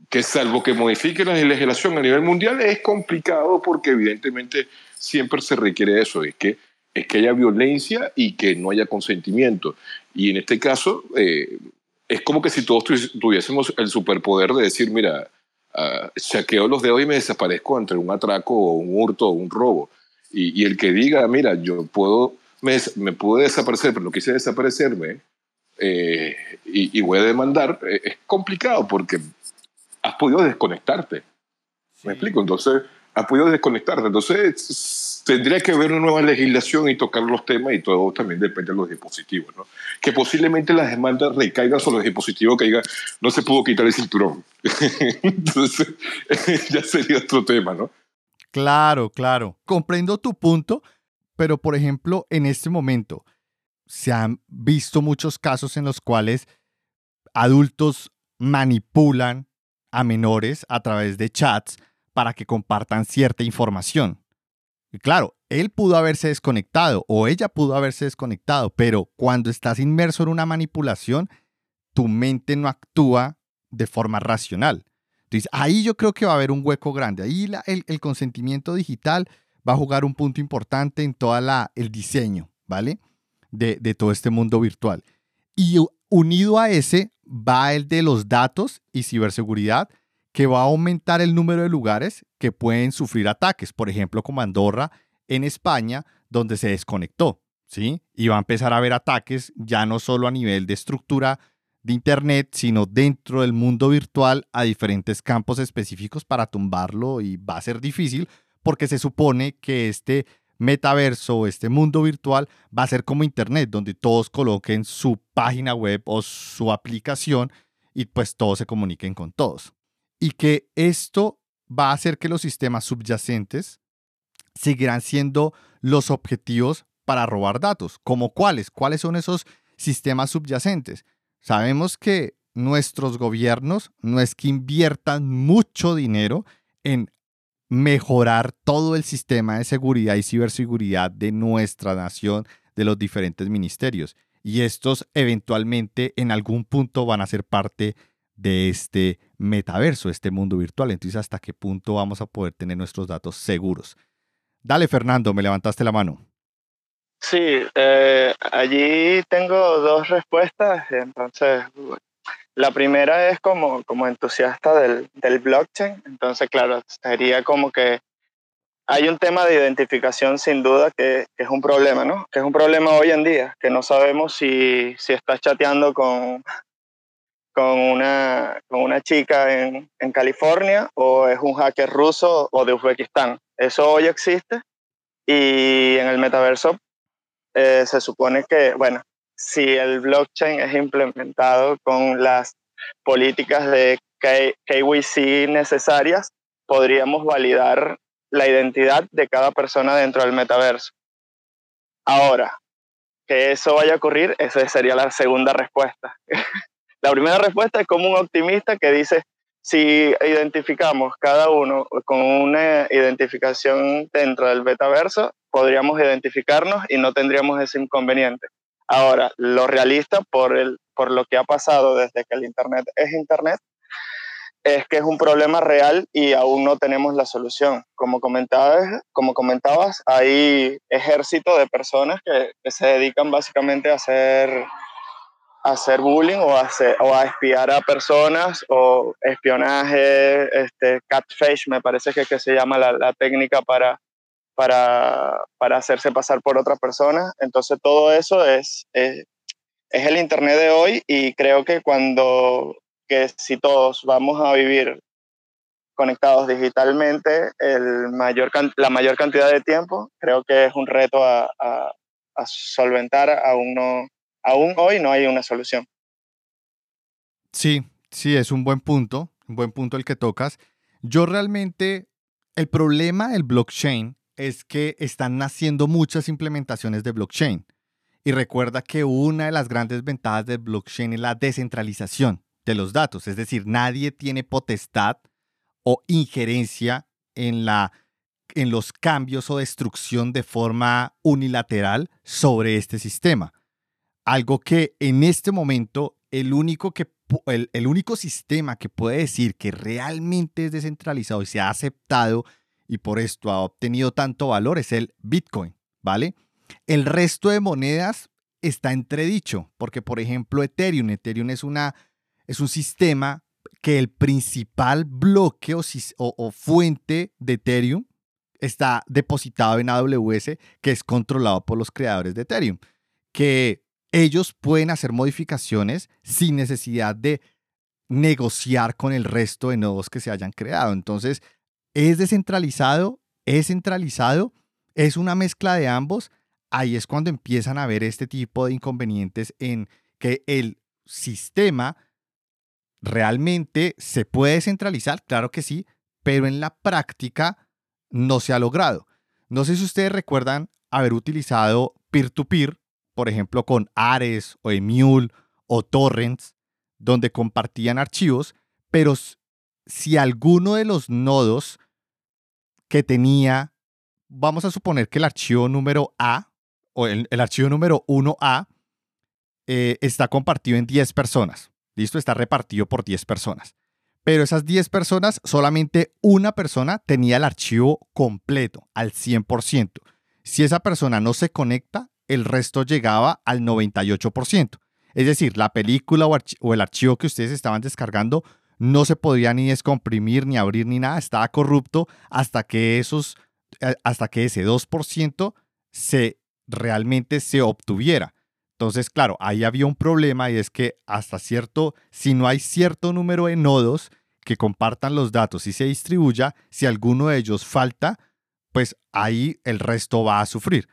que salvo que modifique la legislación a nivel mundial es complicado porque evidentemente siempre se requiere eso, es que, es que haya violencia y que no haya consentimiento. Y en este caso eh, es como que si todos tuviésemos el superpoder de decir, mira, uh, saqueo los dedos y me desaparezco entre un atraco o un hurto o un robo. Y, y el que diga, mira, yo puedo, me, me pude desaparecer, pero no quise desaparecerme, eh, y, y, voy a demandar, eh, es complicado porque has podido desconectarte. ¿Me explico? Entonces, has podido desconectarte. Entonces, tendría que haber una nueva legislación y tocar los temas y todo también depende de los dispositivos, ¿no? Que posiblemente las demandas recaigan sobre los dispositivos que digan, no se pudo quitar el cinturón. Entonces, ya sería otro tema, ¿no? Claro, claro. Comprendo tu punto, pero por ejemplo, en este momento se han visto muchos casos en los cuales adultos manipulan a menores a través de chats para que compartan cierta información. Y claro, él pudo haberse desconectado o ella pudo haberse desconectado, pero cuando estás inmerso en una manipulación, tu mente no actúa de forma racional. Entonces, ahí yo creo que va a haber un hueco grande. Ahí el, consentimiento digital va a jugar un punto importante en todo el diseño, ¿vale? De, de todo este mundo virtual. Y unido a ese va el de los datos y ciberseguridad, que va a aumentar el número de lugares que pueden sufrir ataques, por ejemplo, como Andorra en España, donde se desconectó, ¿sí? Y va a empezar a haber ataques ya no solo a nivel de estructura de Internet, sino dentro del mundo virtual a diferentes campos específicos para tumbarlo y va a ser difícil porque se supone que este metaverso, este mundo virtual, va a ser como Internet, donde todos coloquen su página web o su aplicación y pues todos se comuniquen con todos. Y que esto va a hacer que los sistemas subyacentes seguirán siendo los objetivos para robar datos. ¿Como cuáles? ¿Cuáles son esos sistemas subyacentes? Sabemos que nuestros gobiernos no es que inviertan mucho dinero en mejorar todo el sistema de seguridad y ciberseguridad de nuestra nación, de los diferentes ministerios. Y estos eventualmente en algún punto van a ser parte de este metaverso, este mundo virtual. Entonces, ¿hasta qué punto vamos a poder tener nuestros datos seguros? Dale, Fernando, me levantaste la mano. Sí, eh, allí tengo dos respuestas. Entonces, la primera es como, como entusiasta del, del blockchain, entonces claro, sería como que hay un tema de identificación sin duda que, es un problema, ¿no? Que es un problema hoy en día, que no sabemos si, si estás chateando con, con, una, con una chica en, en, California o es un hacker ruso o de Uzbekistán. Eso hoy existe y en el metaverso eh, se supone que, bueno, si el blockchain es implementado con las políticas de KYC necesarias, podríamos validar la identidad de cada persona dentro del metaverso. Ahora, que eso vaya a ocurrir, esa sería la segunda respuesta. la primera respuesta es como un optimista que dice, si identificamos cada uno con una identificación dentro del metaverso, podríamos identificarnos y no tendríamos ese inconveniente. Ahora, lo realista por, el, por lo que ha pasado desde que el Internet es Internet, es que es un problema real y aún no tenemos la solución. Como comentabas, como comentabas hay ejército de personas que, se dedican básicamente a hacer, hacer bullying o a, o a espiar a personas o espionaje, este, catfish, me parece que, que se llama la, técnica para, para, para, hacerse pasar por otra persona. Entonces todo eso es, es, es el Internet de hoy y creo que cuando que si todos vamos a vivir conectados digitalmente el mayor, la mayor cantidad de tiempo, creo que es un reto a, a, solventar. Aún, no, aún hoy no hay una solución. Sí, sí, es un buen punto, un buen punto el que tocas. Yo realmente, el problema del blockchain es que están naciendo muchas implementaciones de blockchain. Y recuerda que una de las grandes ventajas del blockchain es la descentralización de los datos. Es decir, nadie tiene potestad o injerencia en, la, en los cambios o destrucción de forma unilateral sobre este sistema. Algo que en este momento el único, que, el, el único sistema que puede decir que realmente es descentralizado y se ha aceptado y por esto ha obtenido tanto valor es el Bitcoin, ¿vale? El resto de monedas está entredicho, porque por ejemplo Ethereum, Ethereum es una es un sistema que el principal bloque o, fuente de Ethereum está depositado en AWS, que es controlado por los creadores de Ethereum, que ellos pueden hacer modificaciones sin necesidad de negociar con el resto de nodos que se hayan creado. Entonces, es descentralizado, es centralizado, es una mezcla de ambos. Ahí es cuando empiezan a haber este tipo de inconvenientes en que el sistema ¿Realmente se puede descentralizar? Claro que sí, pero en la práctica no se ha logrado. No sé si ustedes recuerdan haber utilizado peer-to-peer, por ejemplo, con Ares o Emule o Torrents, donde compartían archivos, pero si alguno de los nodos que tenía, vamos a suponer que el archivo número A o el, archivo número 1A eh, está compartido en 10 personas. Listo, está repartido por 10 personas. Pero esas 10 personas, solamente una persona tenía el archivo completo, al 100%. Si esa persona no se conecta, el resto llegaba al 98%. Es decir, la película o, el archivo que ustedes estaban descargando no se podía ni descomprimir, ni abrir, ni nada. Estaba corrupto hasta que, esos, eh, hasta que ese 2% se, realmente se obtuviera. Entonces, claro, ahí había un problema y es que hasta cierto, si no hay cierto número de nodos que compartan los datos y se distribuya, si alguno de ellos falta, pues ahí el resto va a sufrir.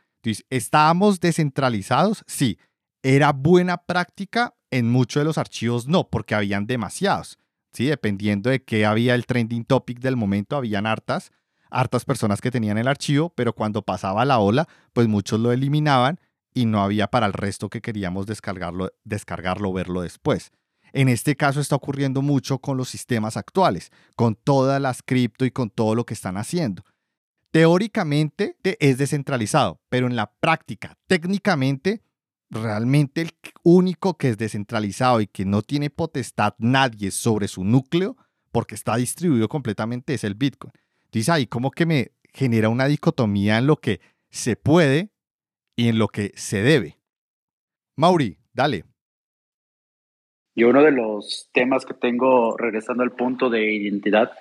¿Estábamos descentralizados? Sí. ¿Era buena práctica? En muchos de los archivos no, porque habían demasiados. ¿sí? Dependiendo de qué había el trending topic del momento, habían hartas, hartas personas que tenían el archivo, pero cuando pasaba la ola, pues muchos lo eliminaban y no había para el resto que queríamos descargarlo, descargarlo, verlo después. En este caso está ocurriendo mucho con los sistemas actuales, con todas las cripto y con todo lo que están haciendo. Teóricamente es descentralizado, pero en la práctica, técnicamente, realmente el único que es descentralizado y que no tiene potestad nadie sobre su núcleo, porque está distribuido completamente, es el Bitcoin. Entonces ahí como que me genera una dicotomía en lo que se puede y en lo que se debe. Mauri, dale. Y uno de los temas que tengo, regresando al punto de identidad,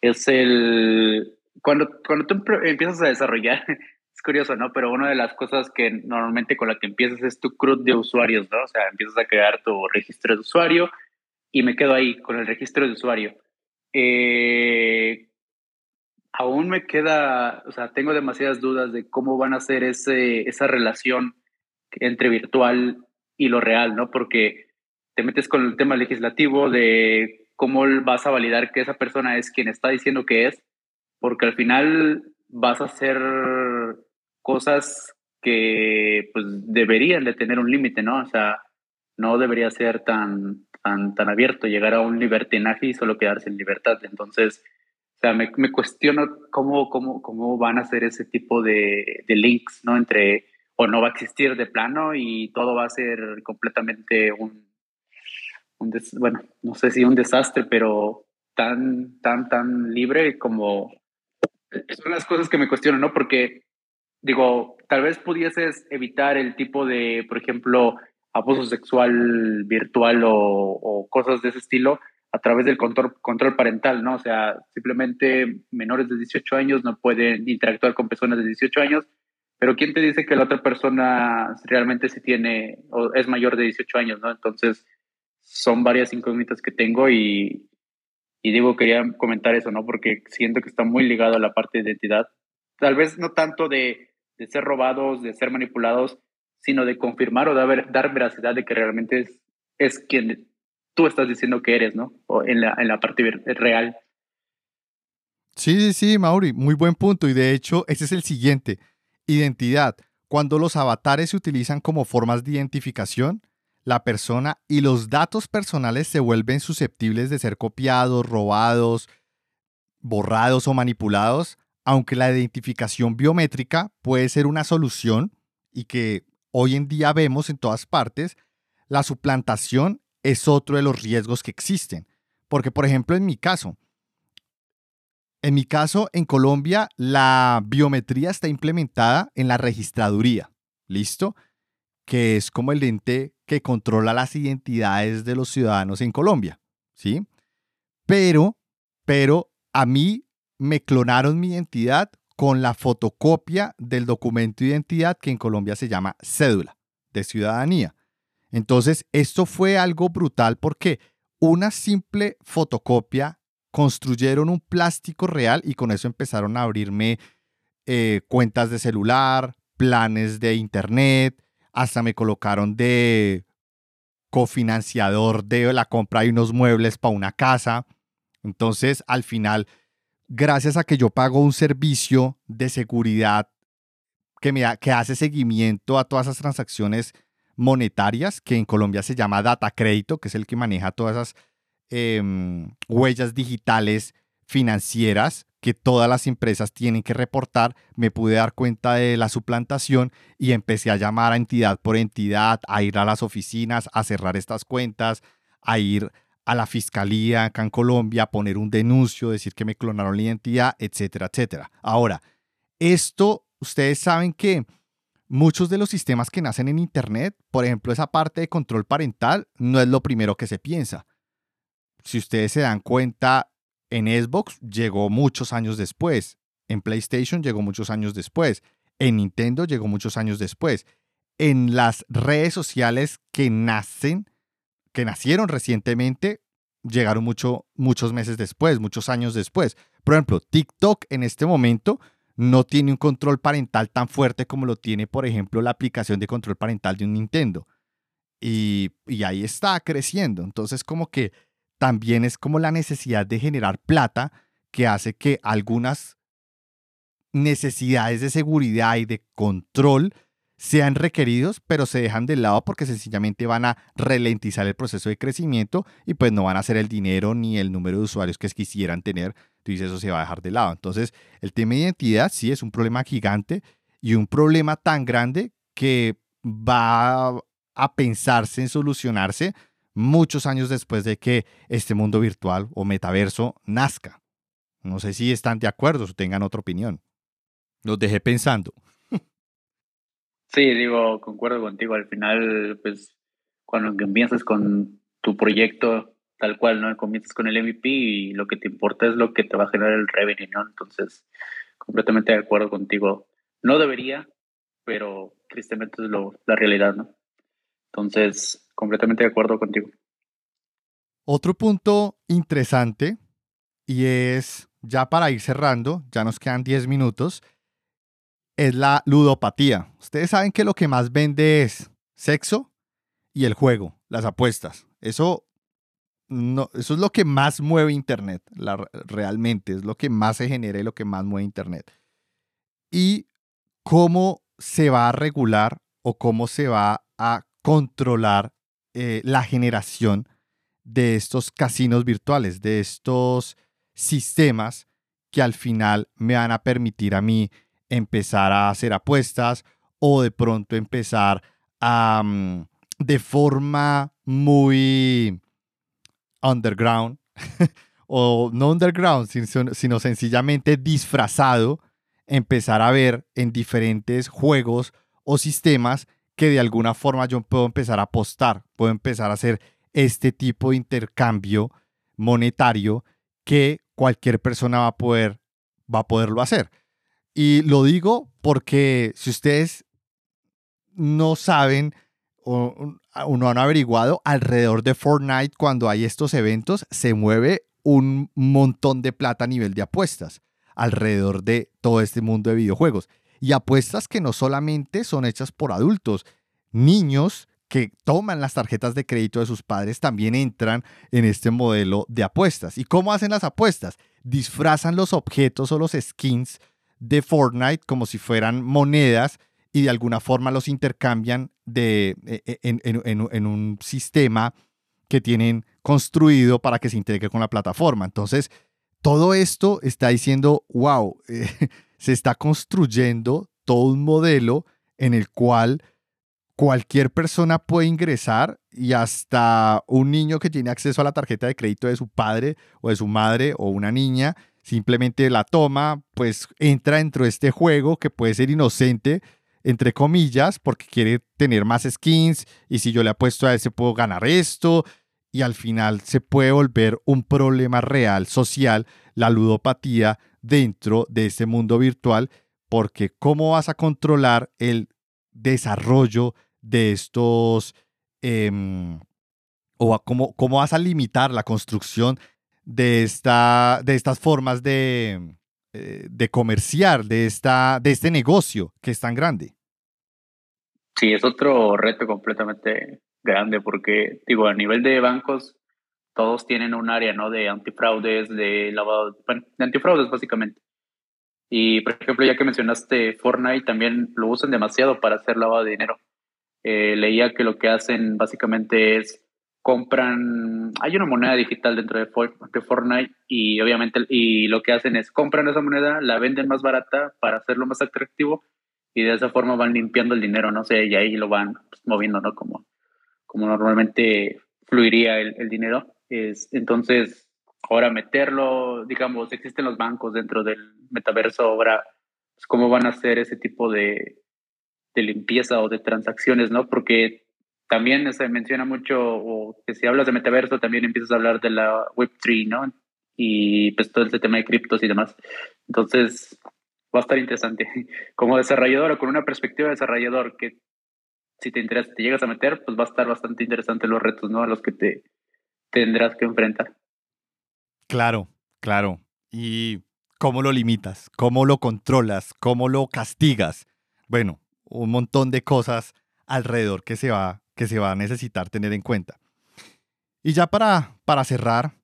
es el, cuando, cuando tú empiezas a desarrollar, es curioso, ¿no? Pero una de las cosas que normalmente con la que empiezas es tu CRUD de usuarios, ¿no? O sea, empiezas a crear tu registro de usuario y me quedo ahí con el registro de usuario. Eh, aún me queda, o sea, tengo demasiadas dudas de cómo van a ser ese, esa relación entre virtual y lo real, ¿no? Porque te metes con el tema legislativo de cómo vas a validar que esa persona es quien está diciendo que es, porque al final vas a hacer cosas que pues deberían de tener un límite, ¿no? O sea, no debería ser tan, tan, tan abierto, llegar a un libertinaje y solo quedarse en libertad. Entonces, o sea, me, me cuestiono cómo, cómo, cómo van a ser ese tipo de, de links, ¿no? Entre, o no va a existir de plano y todo va a ser completamente un, bueno, no sé si un desastre, pero tan, tan, tan libre como son las cosas que me cuestiono, ¿no? Porque, digo, tal vez pudieses evitar el tipo de, por ejemplo, abuso sexual virtual o, cosas de ese estilo a través del control, control parental, ¿no? O sea, simplemente menores de 18 años no pueden interactuar con personas de 18 años, pero ¿quién te dice que la otra persona realmente se tiene o es mayor de 18 años, ¿no? Entonces, son varias incógnitas que tengo y, y digo, quería comentar eso, ¿no? Porque siento que está muy ligado a la parte de identidad. Tal vez no tanto de, de ser robados, de ser manipulados, sino de confirmar o de dar veracidad de que realmente es, es quien tú estás diciendo que eres, ¿no? O en la, en la parte real. Sí, sí, sí, Mauri, muy buen punto. Y de hecho, ese es el siguiente. Identidad. Cuando los avatares se utilizan como formas de identificación, la persona y los datos personales se vuelven susceptibles de ser copiados, robados, borrados o manipulados, aunque la identificación biométrica puede ser una solución y que hoy en día vemos en todas partes, la suplantación es otro de los riesgos que existen. Porque, por ejemplo, en mi caso, en mi caso, en Colombia, la biometría está implementada en la registraduría. ¿Listo? que es como el ente que controla las identidades de los ciudadanos en Colombia, ¿sí? Pero, pero a mí me clonaron mi identidad con la fotocopia del documento de identidad que en Colombia se llama cédula de ciudadanía. Entonces, esto fue algo brutal porque una simple fotocopia construyeron un plástico real y con eso empezaron a abrirme eh, cuentas de celular, planes de internet, hasta me colocaron de cofinanciador de la compra de unos muebles para una casa. Entonces, al final, gracias a que yo pago un servicio de seguridad que, me, que hace seguimiento a todas esas transacciones monetarias, que en Colombia se llama Data Crédito, que es el que maneja todas esas em, huellas digitales financieras que todas las empresas tienen que reportar, me pude dar cuenta de la suplantación y empecé a llamar a entidad por entidad, a ir a las oficinas, a cerrar estas cuentas, a ir a la fiscalía acá en Colombia, a poner un denuncio, decir que me clonaron la identidad, etcétera, etcétera. Ahora, esto, ustedes saben que muchos de los sistemas que nacen en Internet, por ejemplo, esa parte de control parental, no es lo primero que se piensa. Si ustedes se dan cuenta, en Xbox llegó muchos años después. En PlayStation llegó muchos años después. En Nintendo llegó muchos años después. En las redes sociales que nacen, que nacieron recientemente, llegaron mucho, muchos meses después, muchos años después. Por ejemplo, TikTok en este momento no tiene un control parental tan fuerte como lo tiene, por ejemplo, la aplicación de control parental de un Nintendo. Y, y ahí está creciendo. Entonces, como que también es como la necesidad de generar plata que hace que algunas necesidades de seguridad y de control sean requeridos, pero se dejan de lado porque sencillamente van a ralentizar el proceso de crecimiento y pues no van a hacer el dinero ni el número de usuarios que quisieran tener. Entonces eso se va a dejar de lado. Entonces el tema de identidad sí es un problema gigante y un problema tan grande que va a pensarse en solucionarse muchos años después de que este mundo virtual o metaverso nazca. No sé si están de acuerdo o tengan otra opinión. Los dejé pensando. Sí, digo, concuerdo contigo. Al final, pues, cuando empiezas con tu proyecto, tal cual, ¿no? Comienzas con el MVP y lo que te importa es lo que te va a generar el revenue, ¿no? Entonces, completamente de acuerdo contigo. No debería, pero tristemente es lo, la realidad, ¿no? Entonces, completamente de acuerdo contigo. Otro punto interesante, y es ya para ir cerrando, ya nos quedan 10 minutos, es la ludopatía. Ustedes saben que lo que más vende es sexo y el juego, las apuestas. Eso, no, eso es lo que más mueve Internet, realmente, es lo que más se genera y lo que más mueve Internet. Y cómo se va a regular o cómo se va a controlar eh, la generación de estos casinos virtuales, de estos sistemas que al final me van a permitir a mí empezar a hacer apuestas o de pronto empezar a, mm, de forma muy underground, o no underground, sino, sino sencillamente disfrazado, empezar a ver en diferentes juegos o sistemas que de alguna forma yo puedo empezar a apostar, puedo empezar a hacer este tipo de intercambio monetario que cualquier persona va a poder va a poderlo hacer. Y lo digo porque si ustedes no saben o, no han averiguado, alrededor de Fortnite cuando hay estos eventos se mueve un montón de plata a nivel de apuestas alrededor de todo este mundo de videojuegos. Y apuestas que no solamente son hechas por adultos, niños que toman las tarjetas de crédito de sus padres también entran en este modelo de apuestas. ¿Y cómo hacen las apuestas? Disfrazan los objetos o los skins de Fortnite como si fueran monedas y de alguna forma los intercambian de, e, e, en, un sistema que tienen construido para que se integre con la plataforma. Entonces, todo esto está diciendo, wow, se está construyendo todo un modelo en el cual cualquier persona puede ingresar y hasta un niño que tiene acceso a la tarjeta de crédito de su padre o de su madre o una niña simplemente la toma, pues entra dentro de este juego que puede ser inocente, entre comillas, porque quiere tener más skins y si yo le apuesto a ese puedo ganar esto y al final se puede volver un problema real social, la ludopatía dentro de este mundo virtual, porque ¿cómo vas a controlar el desarrollo de estos, em, o cómo, cómo vas a limitar la construcción de, esta, de estas formas de, eh, de comerciar, de, esta, de este negocio que es tan grande. Sí, es otro reto completamente grande porque, digo, a nivel de bancos, todos tienen un área, ¿no? De antifraudes, de lavado, bueno, de antifraudes básicamente. Y, por ejemplo, ya que mencionaste Fortnite, también lo usan demasiado para hacer lavado de dinero. Eh, leía que lo que hacen básicamente es compran, hay una moneda digital dentro de, Fortnite y obviamente y lo que hacen es compran esa moneda, la venden más barata para hacerlo más atractivo y de esa forma van limpiando el dinero, no sé, y ahí lo van pues, moviendo, ¿no? Como, como normalmente fluiría el, el dinero. Es, entonces, ahora meterlo, digamos, existen los bancos dentro del metaverso, ahora, pues, ¿cómo van a hacer ese tipo de, de limpieza o de transacciones, ¿no? Porque también se menciona mucho, o que si hablas de metaverso, también empiezas a hablar de la Web3, ¿no? Y pues todo este tema de criptos y demás. Entonces, va a estar interesante. Como desarrollador o con una perspectiva de desarrollador que si te interesa, te llegas a meter, pues va a estar bastante interesante los retos, ¿no? A los que te tendrás que enfrentar. Claro, claro. ¿Y cómo lo limitas? ¿Cómo lo controlas? ¿Cómo lo castigas? Bueno, un montón de cosas alrededor que se va, que se va a necesitar tener en cuenta. Y ya para, para cerrar,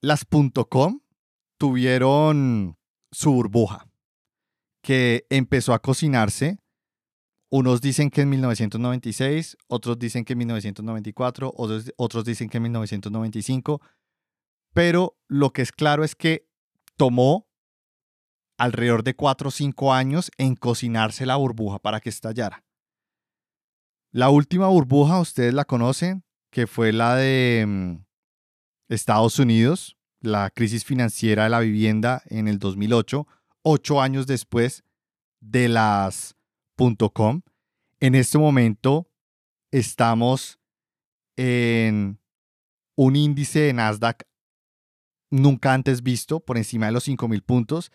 las .com tuvieron su burbuja, que empezó a cocinarse. Unos dicen que en 1996, otros dicen que en 1994, otros, dicen que en 1995 pero lo que es claro es que tomó alrededor de 4 o 5 años en cocinarse la burbuja para que estallara. La última burbuja, ustedes la conocen, que fue la de mm, Estados Unidos, la crisis financiera de la vivienda en el 2008, ocho años después de las En este momento estamos en un índice de Nasdaq nunca antes visto, por encima de los 5.000 puntos.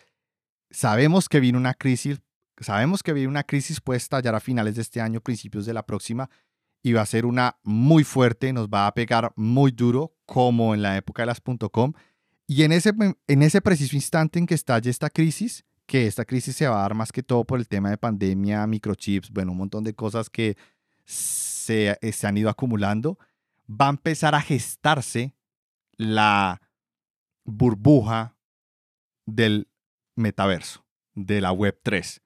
Sabemos que viene una crisis, sabemos que viene una crisis puede estallar a finales de este año, principios de la próxima, y va a ser una muy fuerte, nos va a pegar muy duro, como en la época de las .com. Y en ese, en ese preciso instante en que estalle esta crisis, que esta crisis se va a dar más que todo por el tema de pandemia, microchips, bueno, un montón de cosas que se, eh, se han ido acumulando, va a empezar a gestarse la burbuja del metaverso, de la Web 3,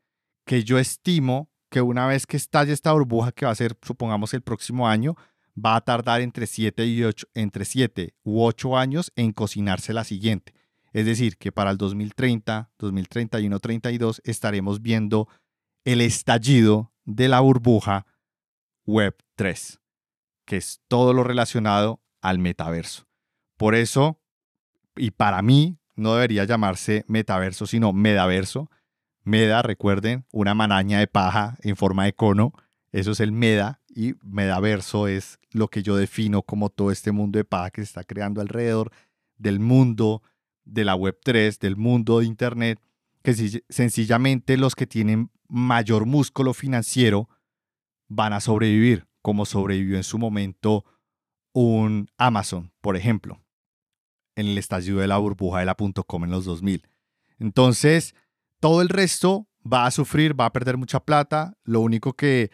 que yo estimo que una vez que estalle esta burbuja, que va a ser, supongamos, el próximo año, va a tardar entre 7 y 8, entre 7 u 8 años en cocinarse la siguiente. Es decir, que para el 2030, 2031, 32 estaremos viendo el estallido de la burbuja Web 3, que es todo lo relacionado al metaverso. Por eso, y para mí, no debería llamarse metaverso, sino medaverso. Meda, recuerden, una maraña de paja en forma de cono. Eso es el meda y medaverso es lo que yo defino como todo este mundo de paja que se está creando alrededor del mundo de la web 3, del mundo de internet, que sencillamente los que tienen mayor músculo financiero van a sobrevivir, como sobrevivió en su momento un Amazon, por ejemplo, en el estallido de la burbuja de la .com en los 2000. Entonces, todo el resto va a sufrir, va a perder mucha plata. Lo único que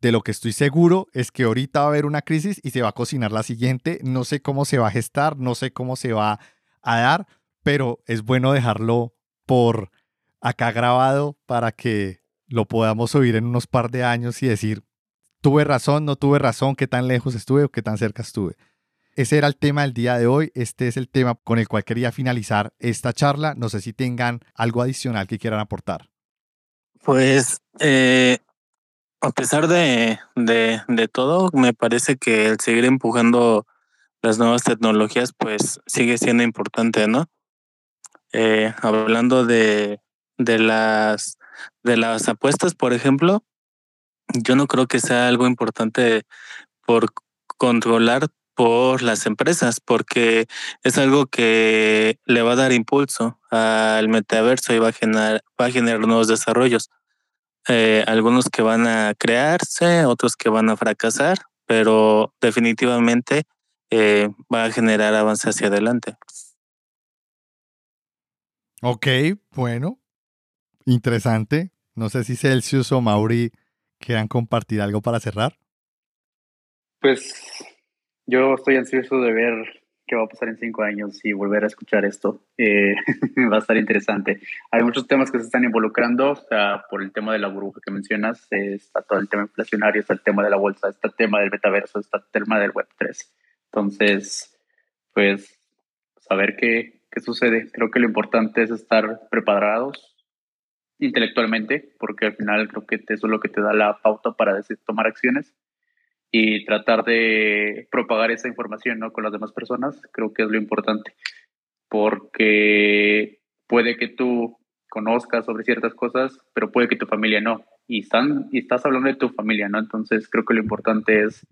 de lo que estoy seguro es que ahorita va a haber una crisis y se va a cocinar la siguiente. No sé cómo se va a gestar, no sé cómo se va a dar, pero es bueno dejarlo por acá grabado para que lo podamos oír en unos par de años y decir, tuve razón, no tuve razón, qué tan lejos estuve o qué tan cerca estuve. Ese era el tema del día de hoy. Este es el tema con el cual quería finalizar esta charla. No sé si tengan algo adicional que quieran aportar. Pues eh, a pesar de, de, de, todo, me parece que el seguir empujando las nuevas tecnologías, pues sigue siendo importante, ¿no? Eh, hablando de, de, las, de las apuestas, por ejemplo, yo no creo que sea algo importante por controlar por las empresas, porque es algo que le va a dar impulso al metaverso y va a generar, va a generar nuevos desarrollos. Eh, algunos que van a crearse, otros que van a fracasar, pero definitivamente eh, va a generar avance hacia adelante. Ok, bueno, interesante. No sé si Celsius o Mauri quieran compartir algo para cerrar. Pues yo estoy ansioso de ver qué va a pasar en cinco años y volver a escuchar esto. Eh, va a estar interesante. Hay muchos temas que se están involucrando, o sea, por el tema de la burbuja que mencionas, está todo el tema inflacionario, está el tema de la bolsa, está el tema del metaverso, está el tema del Web3. Entonces, pues, saber qué, qué sucede. Creo que lo importante es estar preparados intelectualmente, porque al final creo que eso es lo que te da la pauta para decir, tomar acciones y tratar de propagar esa información ¿no? con las demás personas, creo que es lo importante, porque puede que tú conozcas sobre ciertas cosas, pero puede que tu familia no, y, están, y estás hablando de tu familia, ¿no? Entonces creo que lo importante es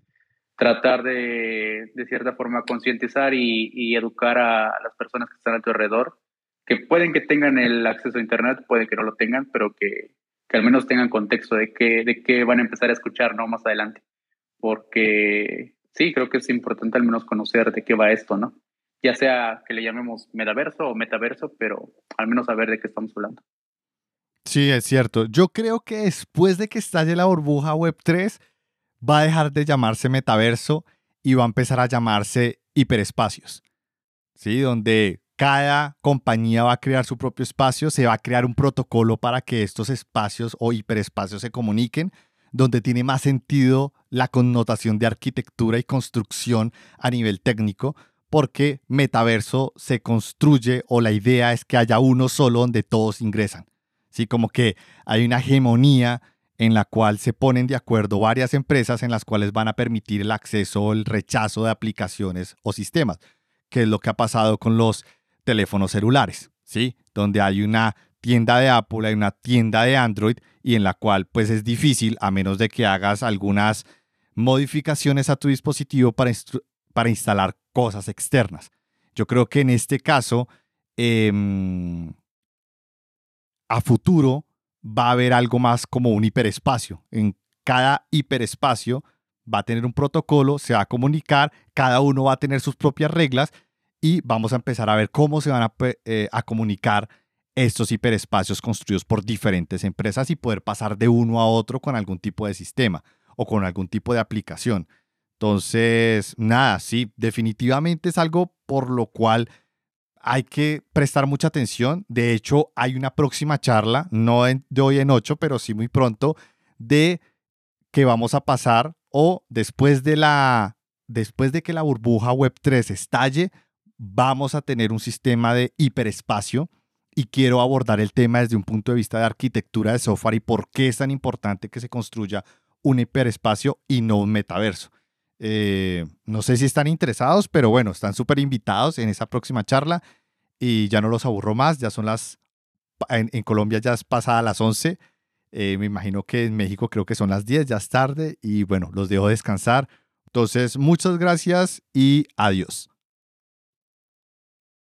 tratar de, de cierta forma, concientizar y, educar a las personas que están a tu alrededor, que pueden que tengan el acceso a Internet, puede que no lo tengan, pero que, que al menos tengan contexto de qué, de qué van a empezar a escuchar ¿no? más adelante porque sí, creo que es importante al menos conocer de qué va esto, ¿no? Ya sea que le llamemos metaverso o metaverso, pero al menos saber de qué estamos hablando. Sí, es cierto. Yo creo que después de que estalle la burbuja Web3, va a dejar de llamarse metaverso y va a empezar a llamarse hiperespacios. ¿Sí? Donde cada compañía va a crear su propio espacio, se va a crear un protocolo para que estos espacios o hiperespacios se comuniquen, donde tiene más sentido la connotación de arquitectura y construcción a nivel técnico, porque metaverso se construye o la idea es que haya uno solo donde todos ingresan. ¿Sí? Como que hay una hegemonía en la cual se ponen de acuerdo varias empresas en las cuales van a permitir el acceso o el rechazo de aplicaciones o sistemas, que es lo que ha pasado con los teléfonos celulares, ¿sí? Donde hay una tienda de Apple, hay una tienda de Android y en la cual pues es difícil, a menos de que hagas algunas modificaciones a tu dispositivo para, para instalar cosas externas. Yo creo que en este caso, em, a futuro va a haber algo más como un hiperespacio. En cada hiperespacio va a tener un protocolo, se va a comunicar, cada uno va a tener sus propias reglas y vamos a empezar a ver cómo se van a, eh, comunicar estos hiperespacios construidos por diferentes empresas y poder pasar de uno a otro con algún tipo de sistema o con algún tipo de aplicación. Entonces, nada, sí, definitivamente es algo por lo cual hay que prestar mucha atención. De hecho, hay una próxima charla, no de hoy en ocho, pero sí muy pronto, de que vamos a pasar o después de la después de que la burbuja web 3 estalle, vamos a tener un sistema de hiperespacio y quiero abordar el tema desde un punto de vista de arquitectura de software y por qué es tan importante que se construya un hiperespacio y no un metaverso. Eh, no sé si están interesados, pero bueno, están súper invitados en esa próxima charla y ya no los aburro más, ya son las, en, Colombia ya es pasada las 11, eh, me imagino que en México creo que son las 10, ya es tarde y bueno, los dejo descansar. Entonces, muchas gracias y adiós.